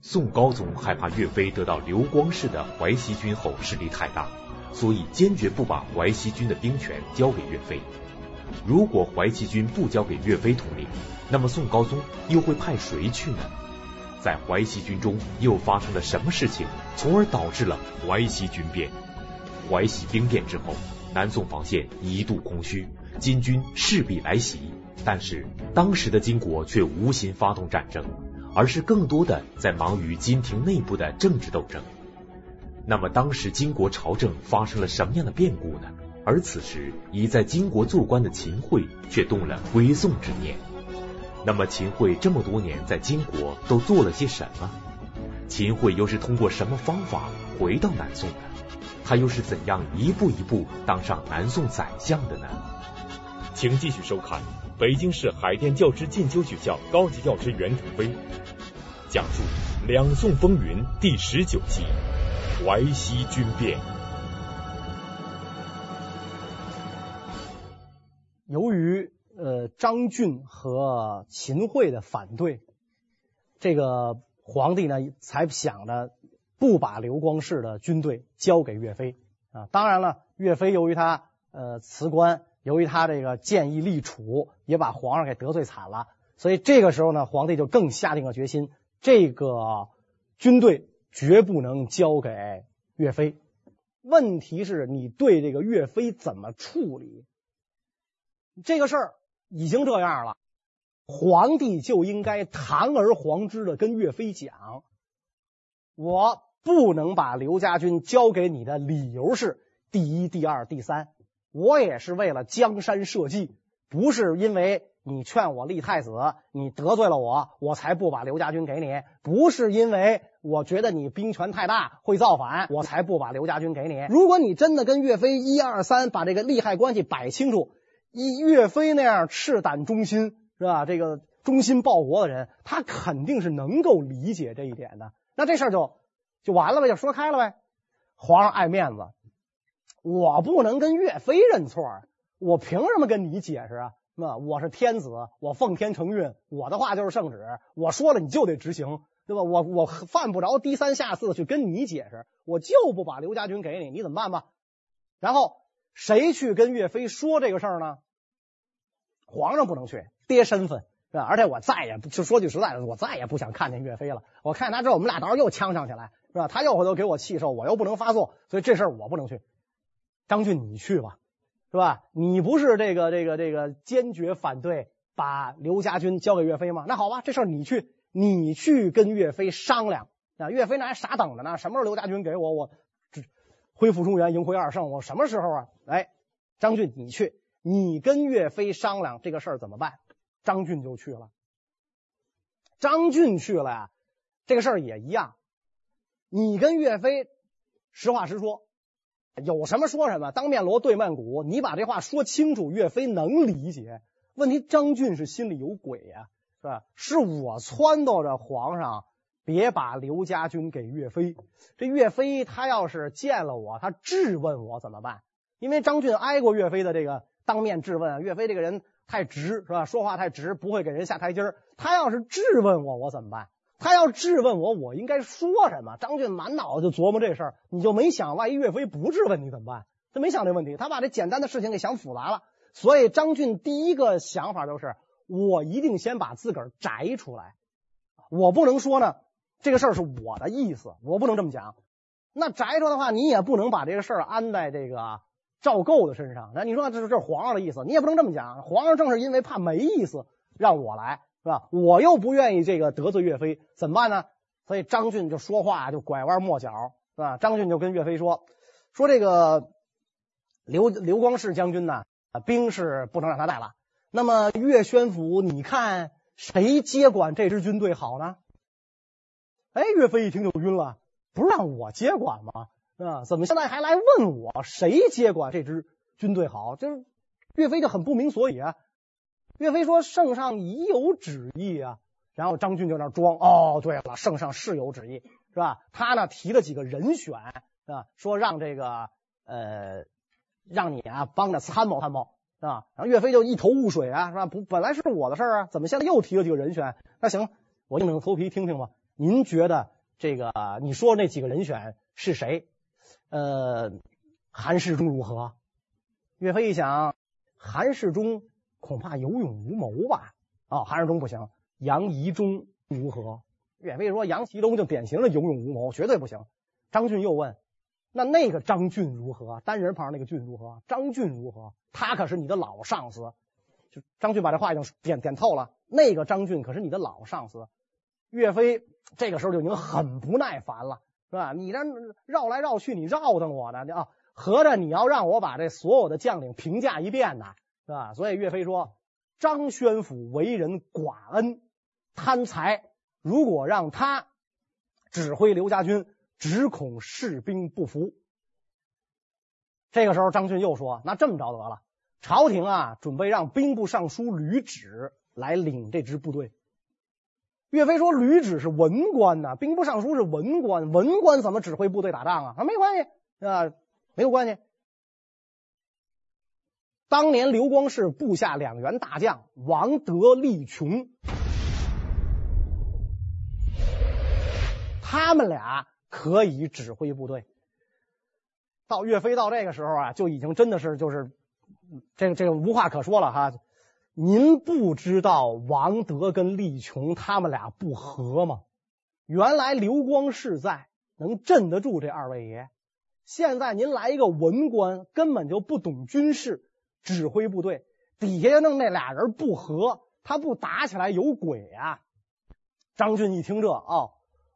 宋高宗害怕岳飞得到刘光世的淮西军后势力太大，所以坚决不把淮西军的兵权交给岳飞。如果淮西军不交给岳飞统领，那么宋高宗又会派谁去呢？在淮西军中又发生了什么事情，从而导致了淮西军变？淮西兵变之后，南宋防线一度空虚，金军势必来袭。但是当时的金国却无心发动战争，而是更多的在忙于金廷内部的政治斗争。那么当时金国朝政发生了什么样的变故呢？而此时已在金国做官的秦桧却动了归宋之念。那么秦桧这么多年在金国都做了些什么？秦桧又是通过什么方法回到南宋的？他又是怎样一步一步当上南宋宰相的呢？请继续收看北京市海淀教师进修学校高级教师袁腾飞讲述《两宋风云》第十九集《淮西军变》。由于呃张俊和秦桧的反对，这个皇帝呢才想着不把刘光世的军队交给岳飞啊。当然了，岳飞由于他呃辞官，由于他这个建议立储，也把皇上给得罪惨了。所以这个时候呢，皇帝就更下定了决心，这个军队绝不能交给岳飞。问题是你对这个岳飞怎么处理？这个事儿已经这样了，皇帝就应该堂而皇之的跟岳飞讲，我不能把刘家军交给你的理由是第一、第二、第三，我也是为了江山社稷，不是因为你劝我立太子，你得罪了我，我才不把刘家军给你，不是因为我觉得你兵权太大会造反，我才不把刘家军给你。如果你真的跟岳飞一二三把这个利害关系摆清楚。以岳飞那样赤胆忠心是吧？这个忠心报国的人，他肯定是能够理解这一点的。那这事儿就就完了呗，就说开了呗。皇上爱面子，我不能跟岳飞认错，我凭什么跟你解释啊？那我是天子，我奉天承运，我的话就是圣旨，我说了你就得执行，对吧？我我犯不着低三下四的去跟你解释，我就不把刘家军给你，你怎么办吧？然后。谁去跟岳飞说这个事儿呢？皇上不能去，爹身份是吧？而且我再也不就说句实在的，我再也不想看见岳飞了。我看见他之后，我们俩到时候又呛上起来，是吧？他又回头给我气受，我又不能发作，所以这事儿我不能去。张俊，你去吧，是吧？你不是这个这个这个坚决反对把刘家军交给岳飞吗？那好吧，这事儿你去，你去跟岳飞商量。啊，岳飞那还傻等着呢，什么时候刘家军给我，我这。恢复中原，迎回二圣，我什么时候啊？哎，张俊，你去，你跟岳飞商量这个事儿怎么办？张俊就去了。张俊去了呀，这个事儿也一样。你跟岳飞实话实说，有什么说什么，当面锣对面鼓，你把这话说清楚，岳飞能理解。问题张俊是心里有鬼呀，是吧？是我撺掇着皇上。别把刘家军给岳飞。这岳飞他要是见了我，他质问我怎么办？因为张俊挨过岳飞的这个当面质问，岳飞这个人太直，是吧？说话太直，不会给人下台阶。他要是质问我，我怎么办？他要质问我，我应该说什么？张俊满脑子就琢磨这事儿，你就没想，万一岳飞不质问你怎么办？他没想这问题，他把这简单的事情给想复杂了。所以张俊第一个想法就是，我一定先把自个儿摘出来，我不能说呢。这个事儿是我的意思，我不能这么讲。那摘出的话，你也不能把这个事儿安在这个赵构的身上。那你说这是这是皇上的意思，你也不能这么讲。皇上正是因为怕没意思，让我来，是吧？我又不愿意这个得罪岳飞，怎么办呢？所以张俊就说话就拐弯抹角，是吧？张俊就跟岳飞说说这个刘刘光世将军呢，兵是不能让他带了。那么岳宣府，你看谁接管这支军队好呢？哎，岳飞一听就晕了，不是让我接管吗？啊，怎么现在还来问我谁接管这支军队好？就是岳飞就很不明所以啊。岳飞说：“圣上已有旨意啊。”然后张俊就那装：“哦，对了，圣上是有旨意，是吧？”他呢提了几个人选，是吧？说让这个呃，让你啊帮着参谋参谋，是吧？然后岳飞就一头雾水啊，是吧？不，本来是我的事儿啊，怎么现在又提了几个人选？那行，我硬着头皮听听吧。您觉得这个你说那几个人选是谁？呃，韩世忠如何？岳飞一想，韩世忠恐怕有勇无谋吧？啊、哦，韩世忠不行。杨仪忠如何？岳飞说杨仪忠就典型的有勇无谋，绝对不行。张俊又问，那那个张俊如何？单人旁那个俊如何？张俊如何？他可是你的老上司。就张俊把这话已经点点透了，那个张俊可是你的老上司。岳飞这个时候就已经很不耐烦了，是吧？你这绕来绕去，你绕腾我呢？啊，合着你要让我把这所有的将领评价一遍呢，是吧？所以岳飞说，张宣府为人寡恩。贪财，如果让他指挥刘家军，只恐士兵不服。这个时候，张俊又说：“那这么着得了，朝廷啊，准备让兵部尚书吕雉来领这支部队。”岳飞说：“吕雉是文官呐，兵部尚书是文官，文官怎么指挥部队打仗啊？啊，没关系啊，没有关系。当年刘光世部下两员大将王德、力琼。”他们俩可以指挥部队。到岳飞到这个时候啊，就已经真的是就是这个这个无话可说了哈。您不知道王德跟力琼他们俩不和吗？原来刘光世在能镇得住这二位爷，现在您来一个文官，根本就不懂军事，指挥部队，底下弄那俩人不和，他不打起来有鬼啊！张俊一听这哦。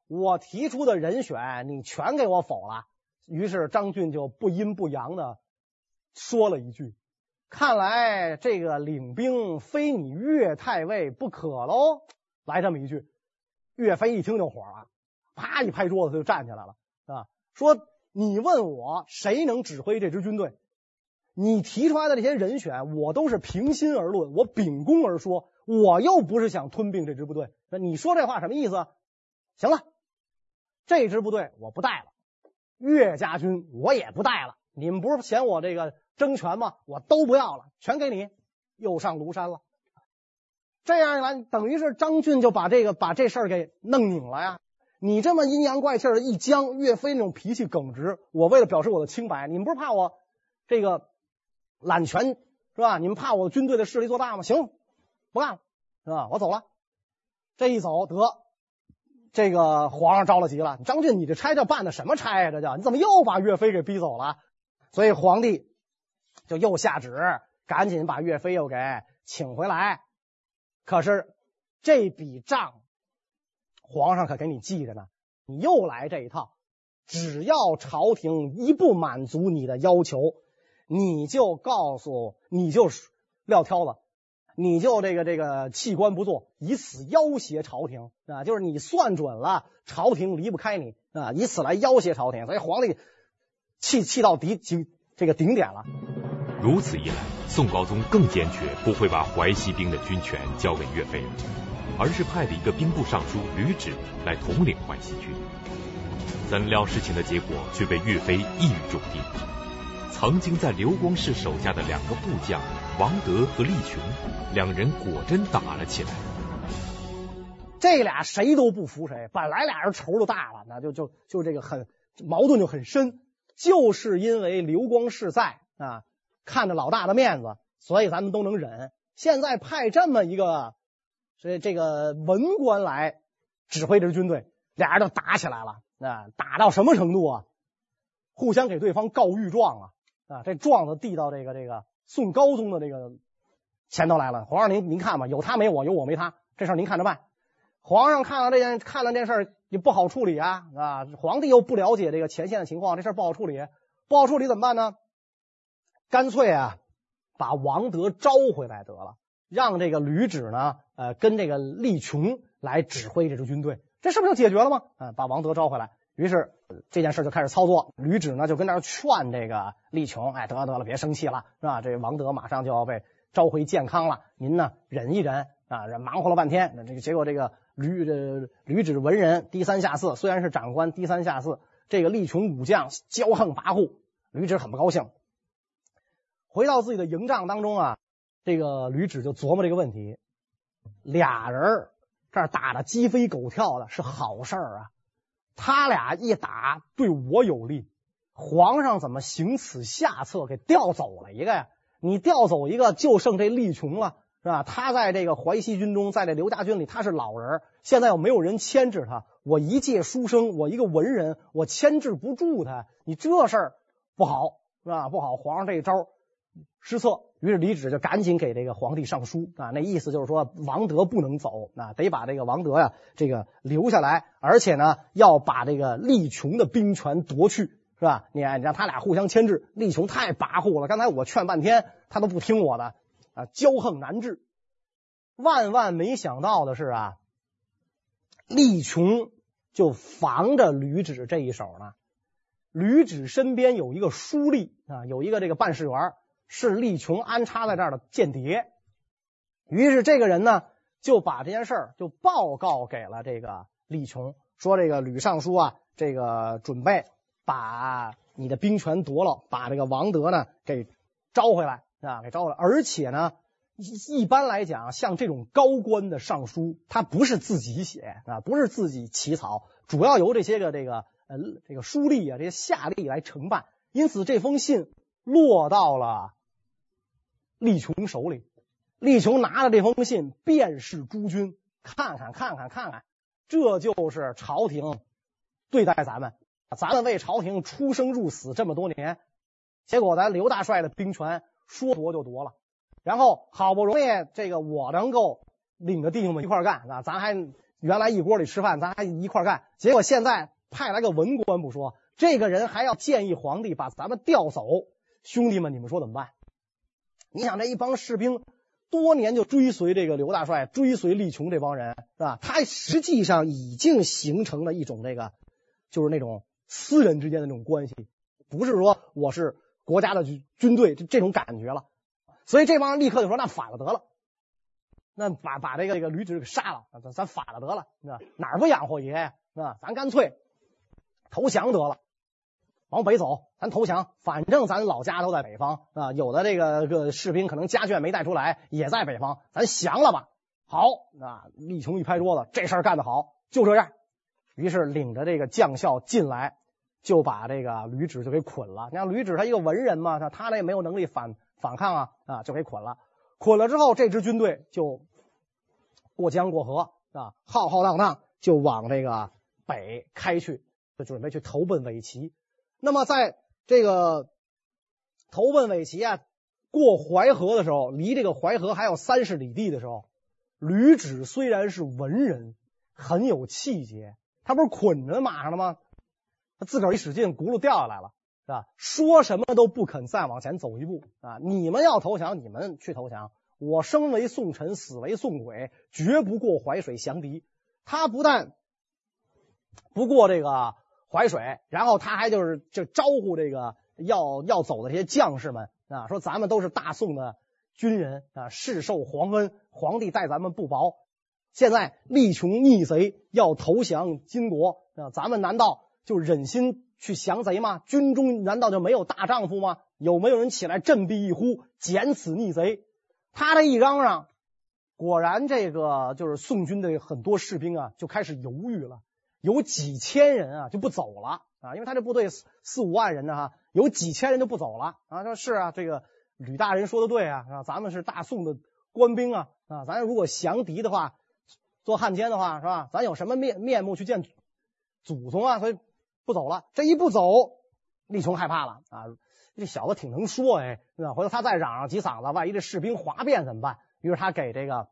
我提出的人选，你全给我否了。于是张俊就不阴不阳的说了一句：“看来这个领兵非你岳太尉不可喽。”来这么一句，岳飞一听就火了，啪一拍桌子就站起来了啊，说：“你问我谁能指挥这支军队？你提出来的这些人选，我都是平心而论，我秉公而说，我又不是想吞并这支部队。那你说这话什么意思？行了。”这支部队我不带了，岳家军我也不带了。你们不是嫌我这个争权吗？我都不要了，全给你，又上庐山了。这样一来，等于是张俊就把这个把这事儿给弄拧了呀。你这么阴阳怪气的一僵，岳飞那种脾气耿直，我为了表示我的清白，你们不是怕我这个揽权是吧？你们怕我军队的势力做大吗？行，不干了，是吧？我走了。这一走得。这个皇上着了急了，张俊，你这差叫办的什么差呀？这叫你怎么又把岳飞给逼走了？所以皇帝就又下旨，赶紧把岳飞又给请回来。可是这笔账，皇上可给你记着呢。你又来这一套，只要朝廷一不满足你的要求，你就告诉你就是撂挑子。你就这个这个弃官不做，以此要挟朝廷啊！就是你算准了，朝廷离不开你啊，以此来要挟朝廷。所以皇帝气气到底顶这个顶点了。如此一来，宋高宗更坚决不会把淮西兵的军权交给岳飞了，而是派了一个兵部尚书吕雉来统领淮西军。怎料事情的结果却被岳飞一语中的。曾经在刘光世手下的两个部将王德和力琼，两人果真打了起来。这俩谁都不服谁，本来俩人仇就大了，那就就就这个很矛盾就很深，就是因为刘光世在啊，看着老大的面子，所以咱们都能忍。现在派这么一个，所以这个文官来指挥这支军队，俩人就打起来了啊！打到什么程度啊？互相给对方告御状啊！啊，这状子递到这个这个宋高宗的这个前头来了。皇上您您看吧，有他没我，有我没他，这事您看着办。皇上看了这件，看了这事也不好处理啊啊！皇帝又不了解这个前线的情况，这事不好处理，不好处理怎么办呢？干脆啊，把王德招回来得了，让这个吕雉呢，呃，跟这个力琼来指挥这支军队，这是不是就解决了吗？啊，把王德招回来。于是这件事就开始操作，吕雉呢就跟那劝这个力琼，哎，得了得了，别生气了，是吧？这王德马上就要被召回健康了，您呢忍一忍啊！这忙活了半天，这个结果这个吕这吕雉文人低三下四，虽然是长官低三下四，这个力琼武将骄横跋扈，吕雉很不高兴。回到自己的营帐当中啊，这个吕雉就琢磨这个问题：俩人这打的鸡飞狗跳的，是好事啊。他俩一打对我有利，皇上怎么行此下策，给调走了一个呀？你调走一个，就剩这厉琼了，是吧？他在这个淮西军中，在这刘家军里，他是老人，现在又没有人牵制他。我一介书生，我一个文人，我牵制不住他，你这事儿不好，是吧？不好，皇上这一招失策。于是李芷就赶紧给这个皇帝上书啊，那意思就是说王德不能走啊，得把这个王德呀这个留下来，而且呢要把这个厉琼的兵权夺去，是吧？你看，你让他俩互相牵制，厉琼太跋扈了，刚才我劝半天他都不听我的啊，骄横难治。万万没想到的是啊，厉琼就防着吕芷这一手呢。吕芷身边有一个书吏啊，有一个这个办事员。是厉琼安插在这儿的间谍，于是这个人呢就把这件事儿就报告给了这个厉琼，说这个吕尚书啊，这个准备把你的兵权夺了，把这个王德呢给招回来啊，给招回来。而且呢，一般来讲，像这种高官的上书，他不是自己写啊，不是自己起草，主要由这些个这个呃这个书吏啊，这些下吏来承办。因此，这封信落到了。立琼手里，立琼拿着这封信，遍视诸军，看看看看看看，这就是朝廷对待咱们，咱们为朝廷出生入死这么多年，结果咱刘大帅的兵权说夺就夺了，然后好不容易这个我能够领着弟兄们一块干啊，咱还原来一锅里吃饭，咱还一块干，结果现在派来个文官不说，这个人还要建议皇帝把咱们调走，兄弟们，你们说怎么办？你想这一帮士兵多年就追随这个刘大帅，追随厉琼这帮人是吧？他实际上已经形成了一种这个，就是那种私人之间的那种关系，不是说我是国家的军队这这种感觉了。所以这帮人立刻就说：“那反了得了，那把把这个这个吕芷给杀了，咱咱反了得了，哪不养活爷呀是吧？咱干脆投降得了。”往北走，咱投降，反正咱老家都在北方啊。有的这个个士兵可能家眷没带出来，也在北方，咱降了吧。好，啊，厉琼一拍桌子，这事儿干得好，就这样。于是领着这个将校进来，就把这个吕芷就给捆了。你看吕芷他一个文人嘛，他他那也没有能力反反抗啊啊，就给捆了。捆了之后，这支军队就过江过河啊，浩浩荡荡就往这个北开去，就准备去投奔韦齐。那么，在这个投奔韦齐啊，过淮河的时候，离这个淮河还有三十里地的时候，吕芷虽然是文人，很有气节，他不是捆着马上了吗？他自个儿一使劲，轱辘掉下来了，是吧？说什么都不肯再往前走一步啊！你们要投降，你们去投降，我生为宋臣，死为宋鬼，绝不过淮水降敌。他不但不过这个。淮水，然后他还就是就招呼这个要要走的这些将士们啊，说咱们都是大宋的军人啊，世受皇恩，皇帝待咱们不薄。现在力穷逆贼要投降金国啊，咱们难道就忍心去降贼吗？军中难道就没有大丈夫吗？有没有人起来振臂一呼，剪此逆贼？他这一嚷嚷，果然这个就是宋军的很多士兵啊，就开始犹豫了。有几千人啊就不走了啊，因为他这部队四四五万人呢哈，有几千人就不走了啊。说是啊，这个吕大人说的对啊，啊，咱们是大宋的官兵啊啊，咱如果降敌的话，做汉奸的话是吧？咱有什么面面目去见祖宗啊？所以不走了。这一不走，厉琼害怕了啊，这小子挺能说哎，是吧？回头他再嚷嚷几嗓子，万一这士兵哗变怎么办？于是他给这个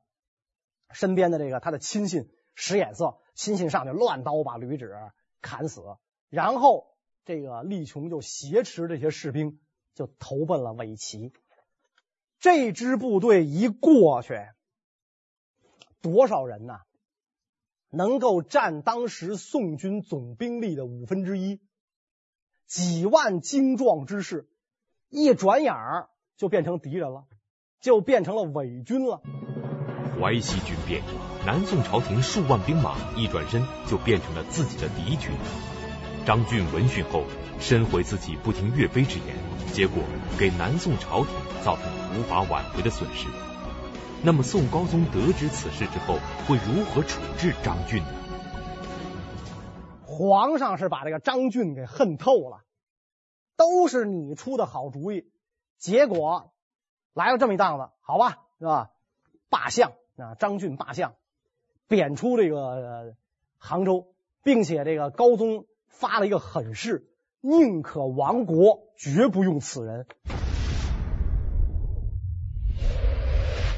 身边的这个他的亲信使眼色。亲信上去乱刀把吕芷砍死，然后这个厉琼就挟持这些士兵就投奔了韦齐。这支部队一过去，多少人呐？能够占当时宋军总兵力的五分之一，几万精壮之士，一转眼儿就变成敌人了，就变成了伪军了。淮西军变，南宋朝廷数万兵马一转身就变成了自己的敌军。张俊闻讯后，深悔自己不听岳飞之言，结果给南宋朝廷造成无法挽回的损失。那么宋高宗得知此事之后，会如何处置张俊呢？皇上是把这个张俊给恨透了，都是你出的好主意，结果来了这么一档子，好吧，是吧？罢相啊，张俊罢相，贬出这个、杭州，并且这个高宗发了一个狠誓，宁可亡国，绝不用此人。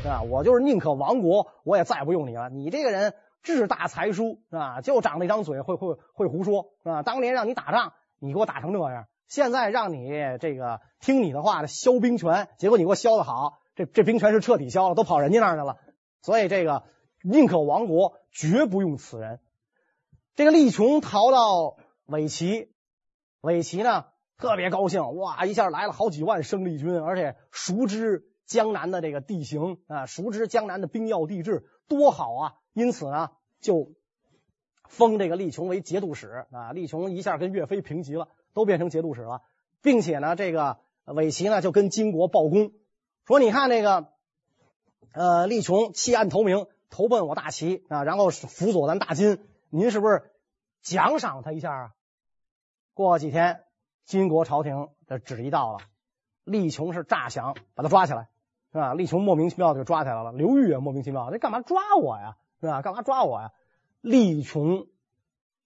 啊，我就是宁可亡国，我也再不用你了。你这个人志大才疏啊，就长那张嘴，会会会胡说啊。当年让你打仗，你给我打成这样；现在让你这个听你的话的削兵权，结果你给我削的好，这这兵权是彻底削了，都跑人家那儿去了。所以这个宁可亡国，绝不用此人。这个力琼逃到尾齐，尾齐呢特别高兴，哇，一下来了好几万生力军，而且熟知。江南的这个地形啊，熟知江南的兵要地质，多好啊！因此呢，就封这个力琼为节度使啊。力琼一下跟岳飞平级了，都变成节度使了，并且呢，这个尾齐呢就跟金国报功，说你看这个呃，力琼弃暗投明，投奔我大齐啊，然后辅佐咱大金，您是不是奖赏他一下啊？过几天，金国朝廷的旨意到了，力琼是诈降，把他抓起来。是吧？力琼莫名其妙的就抓起来了。刘裕也莫名其妙，你干嘛抓我呀？是吧？干嘛抓我呀？力琼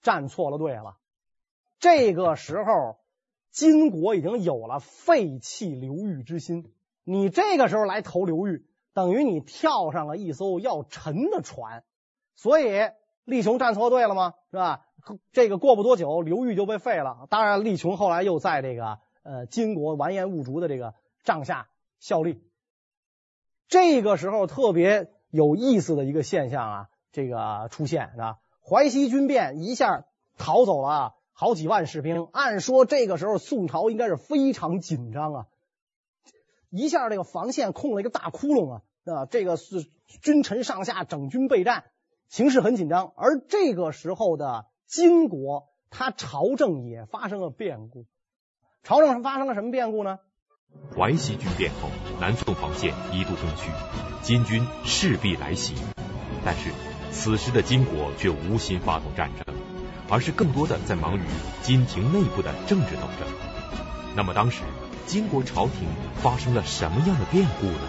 站错了队了。这个时候，金国已经有了废弃刘裕之心。你这个时候来投刘裕，等于你跳上了一艘要沉的船。所以，力琼站错队了吗？是吧？这个过不多久，刘裕就被废了。当然，力琼后来又在这个呃金国完颜兀术的这个帐下效力。这个时候特别有意思的一个现象啊，这个出现啊，淮西军变一下逃走了好几万士兵。按说这个时候宋朝应该是非常紧张啊，一下这个防线空了一个大窟窿啊，啊，这个是君臣上下整军备战，形势很紧张。而这个时候的金国，他朝政也发生了变故。朝政发生了什么变故呢？淮西军变后，南宋防线一度空虚，金军势必来袭。但是此时的金国却无心发动战争，而是更多的在忙于金廷内部的政治斗争。那么当时金国朝廷发生了什么样的变故呢？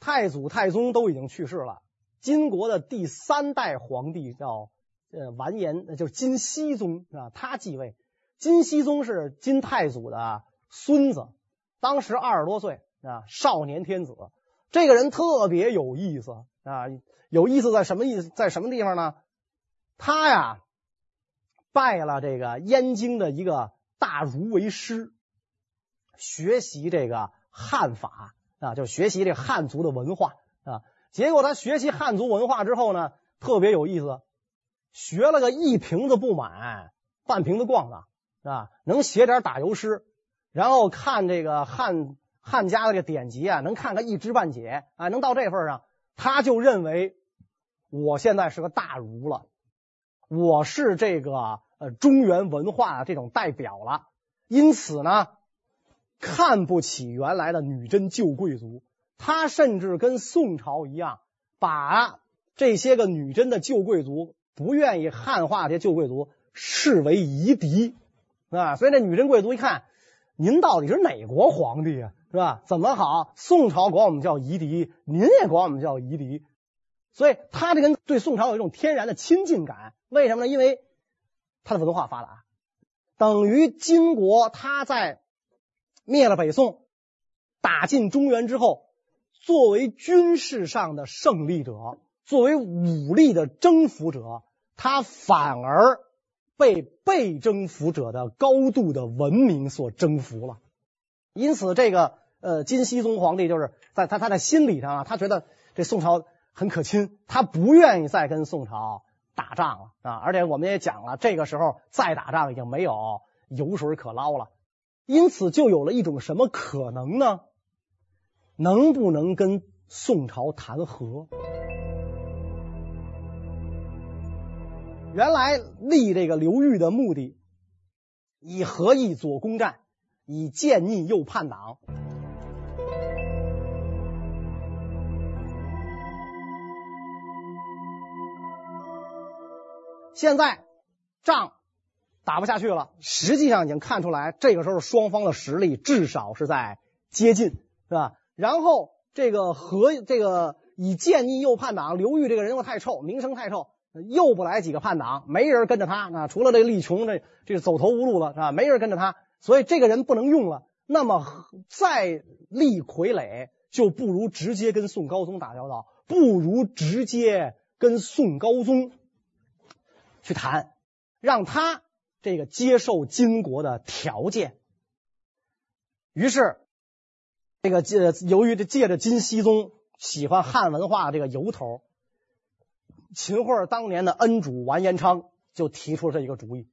太祖、太宗都已经去世了，金国的第三代皇帝叫呃完颜，就是金熙宗啊，他继位。金熙宗是金太祖的。孙子当时二十多岁啊，少年天子。这个人特别有意思啊，有意思在什么意思？在什么地方呢？他呀拜了这个燕京的一个大儒为师，学习这个汉法啊，就学习这汉族的文化啊。结果他学习汉族文化之后呢，特别有意思，学了个一瓶子不满，半瓶子逛的啊，能写点打油诗。然后看这个汉汉家的这个典籍啊，能看个一知半解啊，能到这份上，他就认为我现在是个大儒了，我是这个呃中原文化这种代表了，因此呢，看不起原来的女真旧贵族，他甚至跟宋朝一样，把这些个女真的旧贵族不愿意汉化这些旧贵族视为夷狄啊，所以这女真贵族一看。您到底是哪国皇帝啊？是吧？怎么好？宋朝管我们叫夷狄，您也管我们叫夷狄，所以他这个人对宋朝有一种天然的亲近感。为什么呢？因为他的文化发达，等于金国他在灭了北宋、打进中原之后，作为军事上的胜利者，作为武力的征服者，他反而。被被征服者的高度的文明所征服了，因此这个呃金熙宗皇帝就是在他他的心理上啊，他觉得这宋朝很可亲，他不愿意再跟宋朝打仗了啊！而且我们也讲了，这个时候再打仗已经没有油水可捞了，因此就有了一种什么可能呢？能不能跟宋朝谈和？原来立这个刘裕的目的，以和议左攻占，以建逆右叛党。现在仗。打不下去了，实际上已经看出来，这个时候双方的实力至少是在接近，是吧？然后这个和这个以建议右叛党刘裕这个人又太臭，名声太臭，又不来几个叛党，没人跟着他啊，除了这力穷，这这走投无路了，是吧？没人跟着他，所以这个人不能用了。那么再立傀儡，就不如直接跟宋高宗打交道，不如直接跟宋高宗去谈，让他这个接受金国的条件。于是，这个借由于这借着金熙宗喜欢汉文化这个由头，秦桧当年的恩主完颜昌就提出了这一个主意，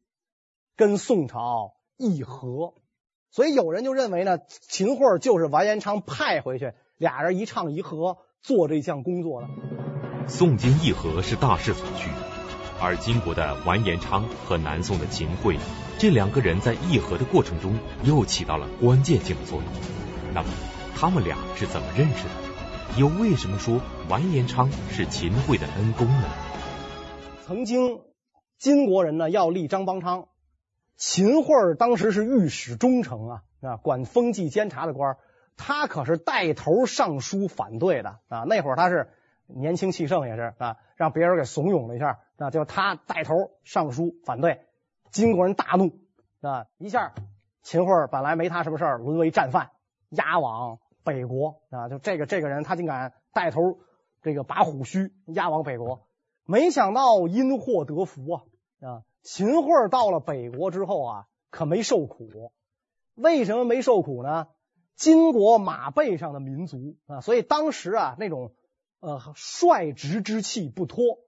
跟宋朝议和。所以有人就认为呢，秦桧就是完颜昌派回去，俩人一唱一和做这项工作的。宋金议和是大势所趋，而金国的完颜昌和南宋的秦桧这两个人在议和的过程中又起到了关键性的作用。那么他们俩是怎么认识的？又为什么说完颜昌是秦桧的恩公呢？曾经金国人呢要立张邦昌。秦桧当时是御史中丞啊，啊，管风纪监察的官，他可是带头上书反对的啊。那会儿他是年轻气盛，也是啊，让别人给怂恿了一下，啊，就他带头上书反对，金国人大怒啊，一下秦桧本来没他什么事儿，沦为战犯，押往北国啊。就这个这个人，他竟敢带头这个拔虎须，押往北国，没想到因祸得福啊啊！秦桧到了北国之后啊，可没受苦。为什么没受苦呢？金国马背上的民族啊，所以当时啊那种呃率直之气不脱，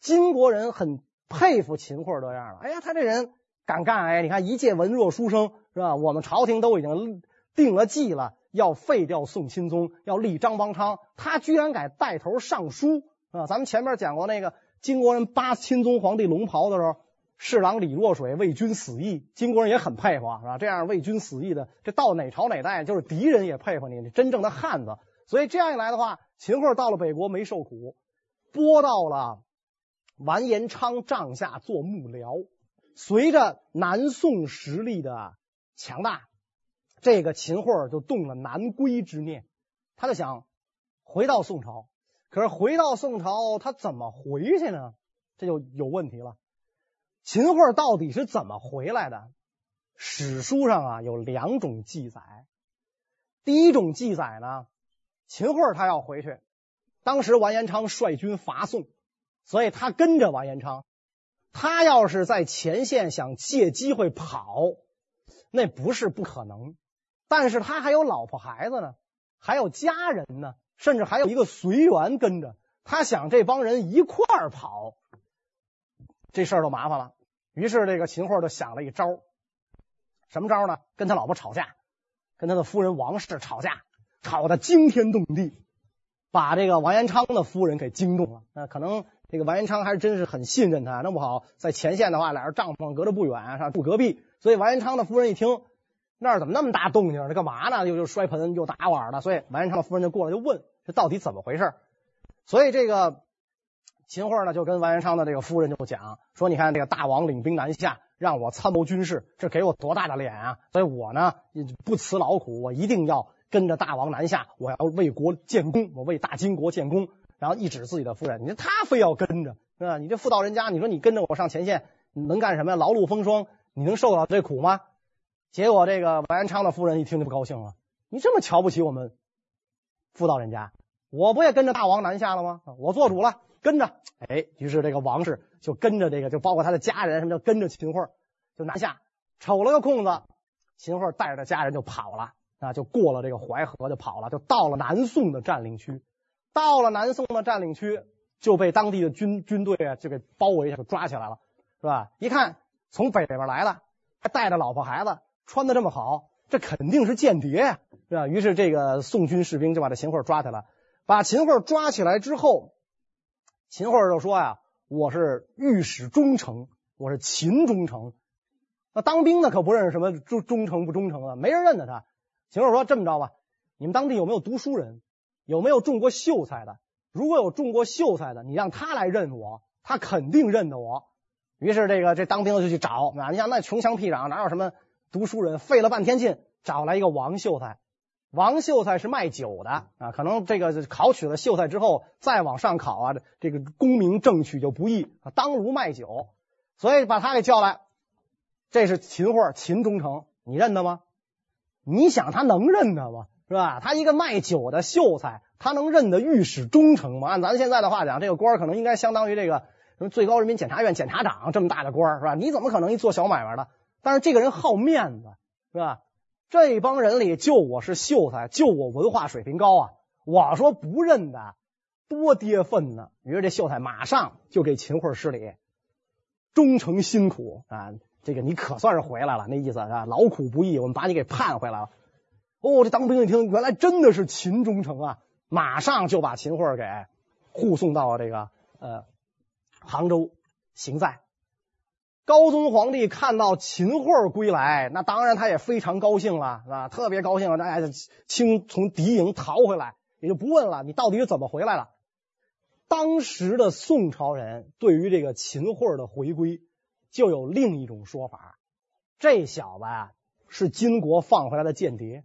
金国人很佩服秦桧这样了。哎呀，他这人敢干哎！你看一介文弱书生是吧？我们朝廷都已经定了计了，要废掉宋钦宗，要立张邦昌，他居然敢带头上书啊！咱们前面讲过那个金国人扒钦宗皇帝龙袍的时候。侍郎李若水为君死义，金国人也很佩服啊，是吧？这样为君死义的，这到哪朝哪代，就是敌人也佩服你，你真正的汉子。所以这样一来的话，秦桧到了北国没受苦，拨到了完颜昌帐下做幕僚。随着南宋实力的强大，这个秦桧就动了南归之念，他就想回到宋朝。可是回到宋朝，他怎么回去呢？这就有问题了。秦桧到底是怎么回来的？史书上啊有两种记载。第一种记载呢，秦桧他要回去，当时完颜昌率军伐宋，所以他跟着完颜昌。他要是在前线想借机会跑，那不是不可能。但是他还有老婆孩子呢，还有家人呢，甚至还有一个随员跟着。他想这帮人一块儿跑。这事儿就麻烦了，于是这个秦桧就想了一招，什么招呢？跟他老婆吵架，跟他的夫人王氏吵架，吵得惊天动地，把这个王延昌的夫人给惊动了。那可能这个王延昌还真是很信任他，弄不好在前线的话，俩人帐篷隔着不远，是吧？住隔壁，所以王延昌的夫人一听那儿怎么那么大动静，这干嘛呢？又又摔盆又打碗的，所以王延昌的夫人就过来就问这到底怎么回事？所以这个。秦桧呢，就跟王延昌的这个夫人就讲说：“你看这个大王领兵南下，让我参谋军事，这给我多大的脸啊！所以我呢不辞劳苦，我一定要跟着大王南下，我要为国建功，我为大金国建功。”然后一指自己的夫人，你说他非要跟着，是吧？你这妇道人家，你说你跟着我上前线，能干什么呀？劳碌风霜，你能受得了这苦吗？结果这个完颜昌的夫人一听就不高兴了：“你这么瞧不起我们妇道人家，我不也跟着大王南下了吗？我做主了。”跟着，哎，于是这个王氏就跟着这个，就包括他的家人，什么叫跟着秦桧，就南下，瞅了个空子，秦桧带着家人就跑了，啊，就过了这个淮河就跑了，就到了南宋的占领区，到了南宋的占领区，就被当地的军军队啊就给包围一下，就抓起来了，是吧？一看从北边来了，还带着老婆孩子，穿的这么好，这肯定是间谍呀，是吧？于是这个宋军士兵就把这秦桧抓起来了，把秦桧抓起来之后。秦桧就说呀：“我是御史中丞，我是秦中丞。那当兵的可不认识什么忠忠诚不忠诚啊，没人认得他。”秦桧说：“这么着吧，你们当地有没有读书人？有没有中过秀才的？如果有中过秀才的，你让他来认我，他肯定认得我。于是这个这当兵的就去找啊，你想那穷乡僻壤哪有什么读书人，费了半天劲找来一个王秀才。王秀才是卖酒的啊，可能这个考取了秀才之后，再往上考啊，这个功名正取就不易啊，当如卖酒，所以把他给叫来。这是秦桧，秦忠诚，你认得吗？你想他能认得吗？是吧？他一个卖酒的秀才，他能认得御史中丞吗？按咱现在的话讲，这个官可能应该相当于这个什么最高人民检察院检察长这么大的官，是吧？你怎么可能一做小买卖的？但是这个人好面子，是吧？这帮人里就我是秀才，就我文化水平高啊！我说不认得，多跌份呢。于是这秀才马上就给秦桧施礼：“忠诚辛苦啊，这个你可算是回来了，那意思啊，劳苦不易，我们把你给盼回来了。”哦，这当兵一听，原来真的是秦忠诚啊，马上就把秦桧给护送到了这个呃杭州行在。高宗皇帝看到秦桧归来，那当然他也非常高兴了，是吧？特别高兴，哎，轻从敌营逃回来，也就不问了，你到底是怎么回来了？当时的宋朝人对于这个秦桧的回归，就有另一种说法：这小子啊，是金国放回来的间谍。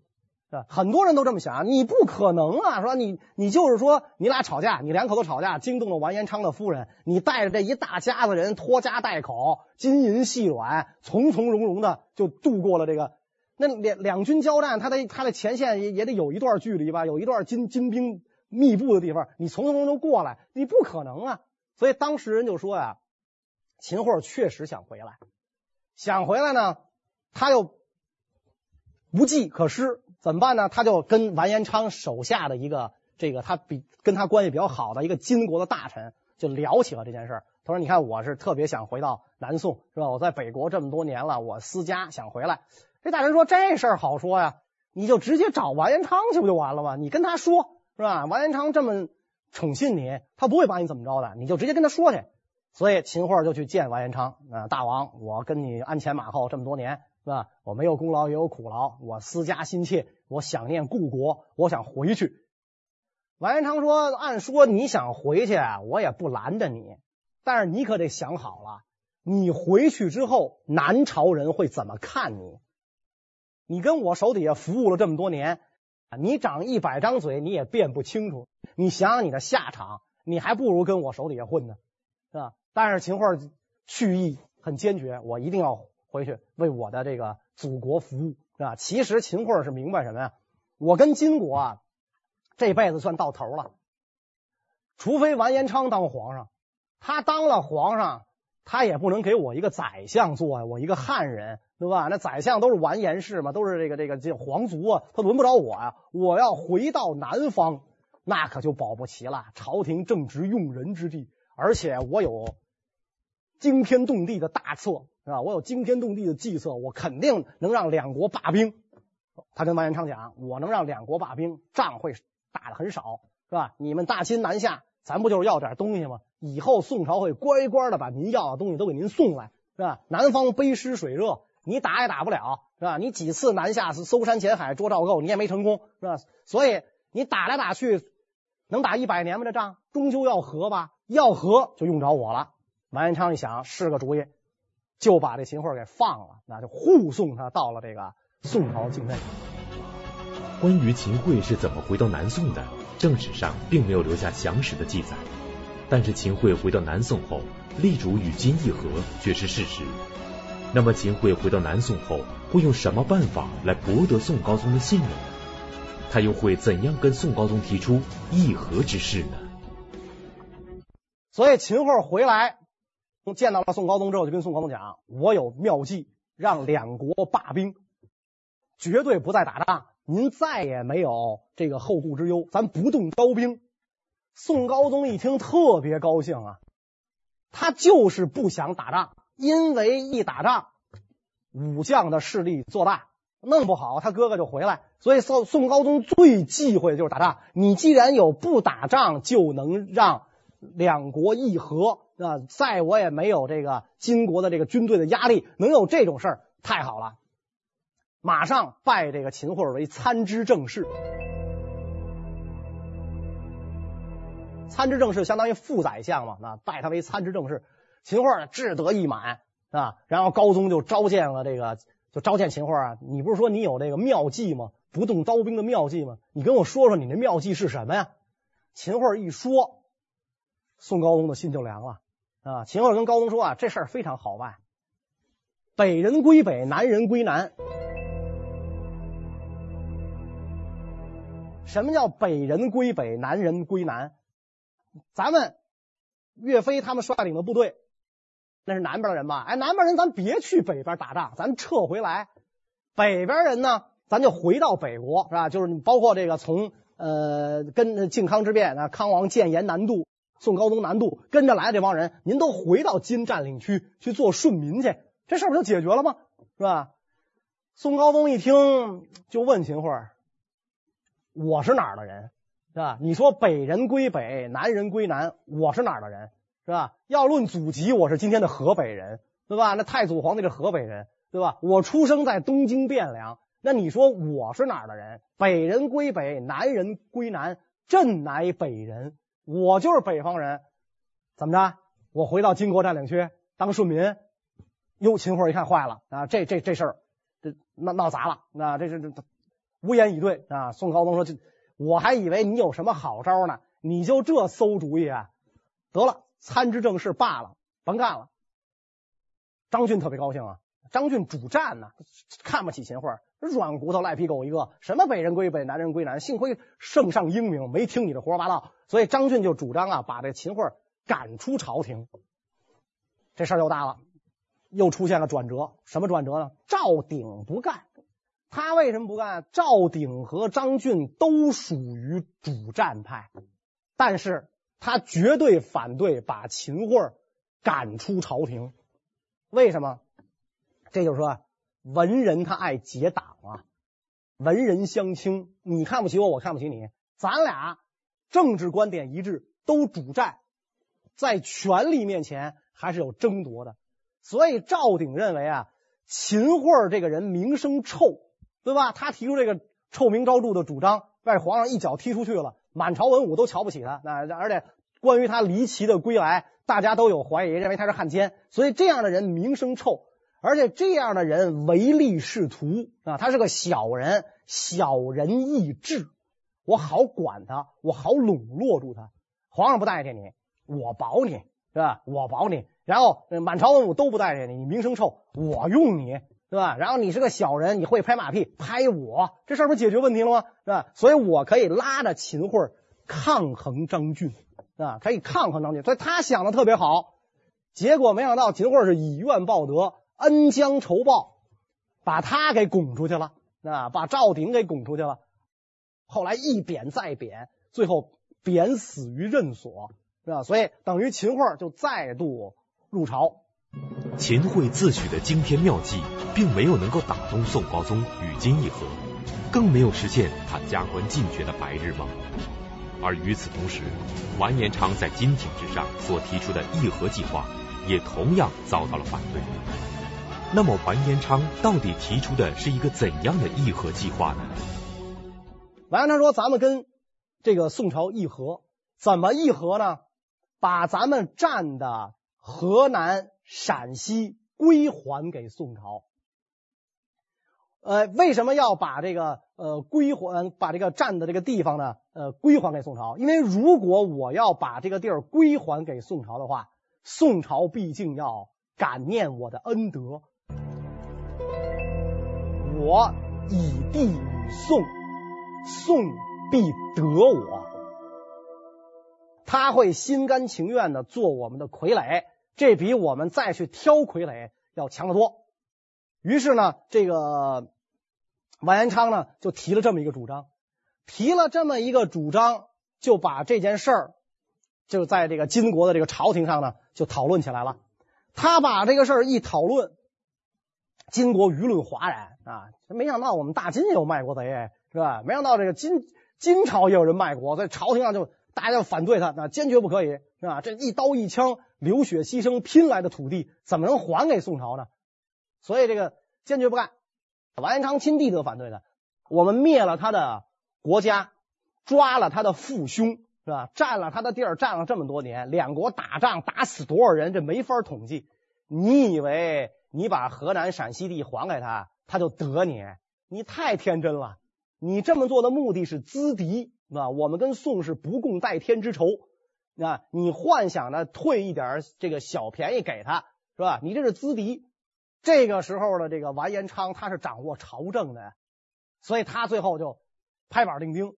很多人都这么想，你不可能啊！说你你就是说你俩吵架，你两口子吵架惊动了完颜昌的夫人，你带着这一大家子人拖家带口，金银细软，从从容容的就度过了这个。那两两军交战，他的他的前线也也得有一段距离吧，有一段金金兵密布的地方，你从从容容过来，你不可能啊！所以当时人就说呀，秦桧确实想回来，想回来呢，他又无计可施。怎么办呢？他就跟完颜昌手下的一个这个他比跟他关系比较好的一个金国的大臣就聊起了这件事。他说：“你看，我是特别想回到南宋，是吧？我在北国这么多年了，我思家想回来。”这大臣说：“这事儿好说呀，你就直接找完颜昌去不就完了吗？你跟他说，是吧？完颜昌这么宠信你，他不会把你怎么着的，你就直接跟他说去。”所以秦桧就去见完颜昌啊，大王，我跟你鞍前马后这么多年。是吧？我没有功劳也有苦劳，我思家心切，我想念故国，我想回去。完颜昌说：“按说你想回去，我也不拦着你，但是你可得想好了，你回去之后，南朝人会怎么看你？你跟我手底下服务了这么多年，你长一百张嘴，你也辩不清楚。你想想你的下场，你还不如跟我手底下混呢，是吧？但是秦桧蓄意很坚决，我一定要。”回去为我的这个祖国服务，是吧？其实秦桧是明白什么呀？我跟金国啊，这辈子算到头了。除非完颜昌当皇上，他当了皇上，他也不能给我一个宰相做呀。我一个汉人，对吧？那宰相都是完颜氏嘛，都是这个这个这皇族啊，他轮不着我呀。我要回到南方，那可就保不齐了。朝廷正值用人之际，而且我有惊天动地的大策。是吧？我有惊天动地的计策，我肯定能让两国罢兵。他跟完颜昌讲，我能让两国罢兵，仗会打得很少，是吧？你们大清南下，咱不就是要点东西吗？以后宋朝会乖乖的把您要的东西都给您送来，是吧？南方背湿水热，你打也打不了，是吧？你几次南下搜山潜海捉赵构，你也没成功，是吧？所以你打来打去，能打一百年吗？这仗终究要和吧？要和就用着我了。完颜昌一想，是个主意。就把这秦桧给放了，那就护送他到了这个宋朝境内。关于秦桧是怎么回到南宋的，正史上并没有留下详实的记载。但是秦桧回到南宋后，力主与金议和，却是事实。那么秦桧回到南宋后，会用什么办法来博得宋高宗的信任？他又会怎样跟宋高宗提出议和之事呢？所以秦桧回来。见到了宋高宗之后，就跟宋高宗讲：“我有妙计，让两国罢兵，绝对不再打仗。您再也没有这个后顾之忧，咱不动刀兵。”宋高宗一听特别高兴啊，他就是不想打仗，因为一打仗，武将的势力做大，弄不好他哥哥就回来。所以宋宋高宗最忌讳的就是打仗。你既然有不打仗就能让两国议和。啊，再我也没有这个金国的这个军队的压力，能有这种事儿，太好了！马上拜这个秦桧为参知政事。参知政事相当于副宰相嘛，那拜他为参知政事。秦桧志得意满啊，然后高宗就召见了这个，就召见秦桧啊，你不是说你有这个妙计吗？不动刀兵的妙计吗？你跟我说说你那妙计是什么呀？秦桧一说，宋高宗的心就凉了啊。秦桧跟高宗说啊，这事儿非常好办，北人归北，南人归南。什么叫北人归北，南人归南？咱们岳飞他们率领的部队，那是南边的人吧？哎，南边人咱别去北边打仗，咱撤回来。北边人呢，咱就回到北国，是吧？就是你包括这个从呃跟靖康之变啊，康王建言南渡，宋高宗南渡，跟着来的这帮人，您都回到金占领区去做顺民去，这事儿不就解决了吗？是吧？宋高宗一听，就问秦桧。我是哪儿的人，是吧？你说北人归北，南人归南，我是哪儿的人，是吧？要论祖籍，我是今天的河北人，对吧？那太祖皇帝是河北人，对吧？我出生在东京汴梁，那你说我是哪儿的人？北人归北，南人归南，朕乃北人，我就是北方人。怎么着？我回到金国占领区当顺民？哟，秦桧一看坏了啊！这这这事儿，这闹闹砸了，那这这这。无言以对啊！宋高宗说：“这我还以为你有什么好招呢，你就这馊主意啊？得了，参知政事罢了，甭干了。”张俊特别高兴啊！张俊主战呢，看不起秦桧，软骨头赖皮狗一个，什么北人归北，南人归南，幸亏圣上英明，没听你的胡说八道。所以张俊就主张啊，把这秦桧赶出朝廷。这事儿又大了，又出现了转折。什么转折呢？赵鼎不干。他为什么不干？赵鼎和张俊都属于主战派，但是他绝对反对把秦桧赶出朝廷。为什么？这就是说，文人他爱结党啊，文人相轻，你看不起我，我看不起你，咱俩政治观点一致，都主战，在权力面前还是有争夺的。所以赵鼎认为啊，秦桧这个人名声臭。对吧？他提出这个臭名昭著的主张，被皇上一脚踢出去了，满朝文武都瞧不起他。那而且关于他离奇的归来，大家都有怀疑，认为他是汉奸。所以这样的人名声臭，而且这样的人唯利是图啊！他是个小人，小人易治，我好管他，我好笼络住他。皇上不待见你，我保你，是吧？我保你。然后满朝文武都不待见你，你名声臭，我用你。对吧？然后你是个小人，你会拍马屁，拍我，这事儿不解决问题了吗？是吧？所以我可以拉着秦桧抗衡张俊，啊，可以抗衡张俊。所以他想的特别好，结果没想到秦桧是以怨报德，恩将仇报，把他给拱出去了，啊，把赵鼎给拱出去了。后来一贬再贬，最后贬死于任所，是吧？所以等于秦桧就再度入朝。秦桧自诩的惊天妙计，并没有能够打动宋高宗与金议和，更没有实现他加官进爵的白日梦。而与此同时，完颜昌在金庭之上所提出的议和计划，也同样遭到了反对。那么，完颜昌到底提出的是一个怎样的议和计划呢？完颜昌说：“咱们跟这个宋朝议和，怎么议和呢？把咱们占的河南。”陕西归还给宋朝，呃，为什么要把这个呃归还把这个占的这个地方呢？呃，归还给宋朝？因为如果我要把这个地儿归还给宋朝的话，宋朝毕竟要感念我的恩德，我以地与宋，宋必得我，他会心甘情愿的做我们的傀儡。这比我们再去挑傀儡要强得多。于是呢，这个完颜昌呢就提了这么一个主张，提了这么一个主张，就把这件事儿就在这个金国的这个朝廷上呢就讨论起来了。他把这个事儿一讨论，金国舆论哗然啊！没想到我们大金也有卖国贼，是吧？没想到这个金金朝也有人卖国，在朝廷上就大家就反对他，那坚决不可以，是吧？这一刀一枪。流血牺牲拼来的土地怎么能还给宋朝呢？所以这个坚决不干。完颜昌亲弟都反对的。我们灭了他的国家，抓了他的父兄是吧？占了他的地儿，占了这么多年，两国打仗打死多少人，这没法统计。你以为你把河南、陕西地还给他，他就得你？你太天真了。你这么做的目的是资敌，是吧？我们跟宋是不共戴天之仇。啊，你幻想着退一点这个小便宜给他，是吧？你这是资敌。这个时候的这个完颜昌，他是掌握朝政的，所以他最后就拍板定钉，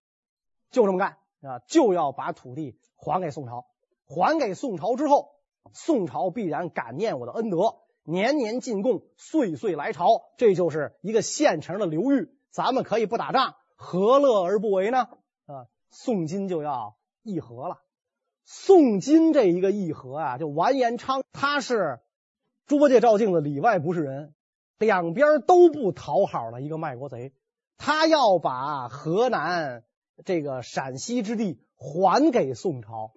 就这么干。啊，就要把土地还给宋朝，还给宋朝之后，宋朝必然感念我的恩德，年年进贡，岁岁来朝，这就是一个现成的流域。咱们可以不打仗，何乐而不为呢？啊，宋金就要议和了。宋金这一个议和啊，就完颜昌，他是猪八戒照镜子里外不是人，两边都不讨好的一个卖国贼，他要把河南。这个陕西之地还给宋朝，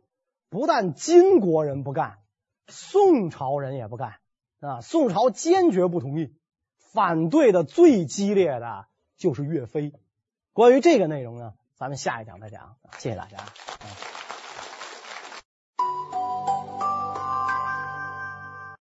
不但金国人不干，宋朝人也不干啊！宋朝坚决不同意，反对的最激烈的就是岳飞。关于这个内容呢，咱们下一讲再讲。谢谢大家。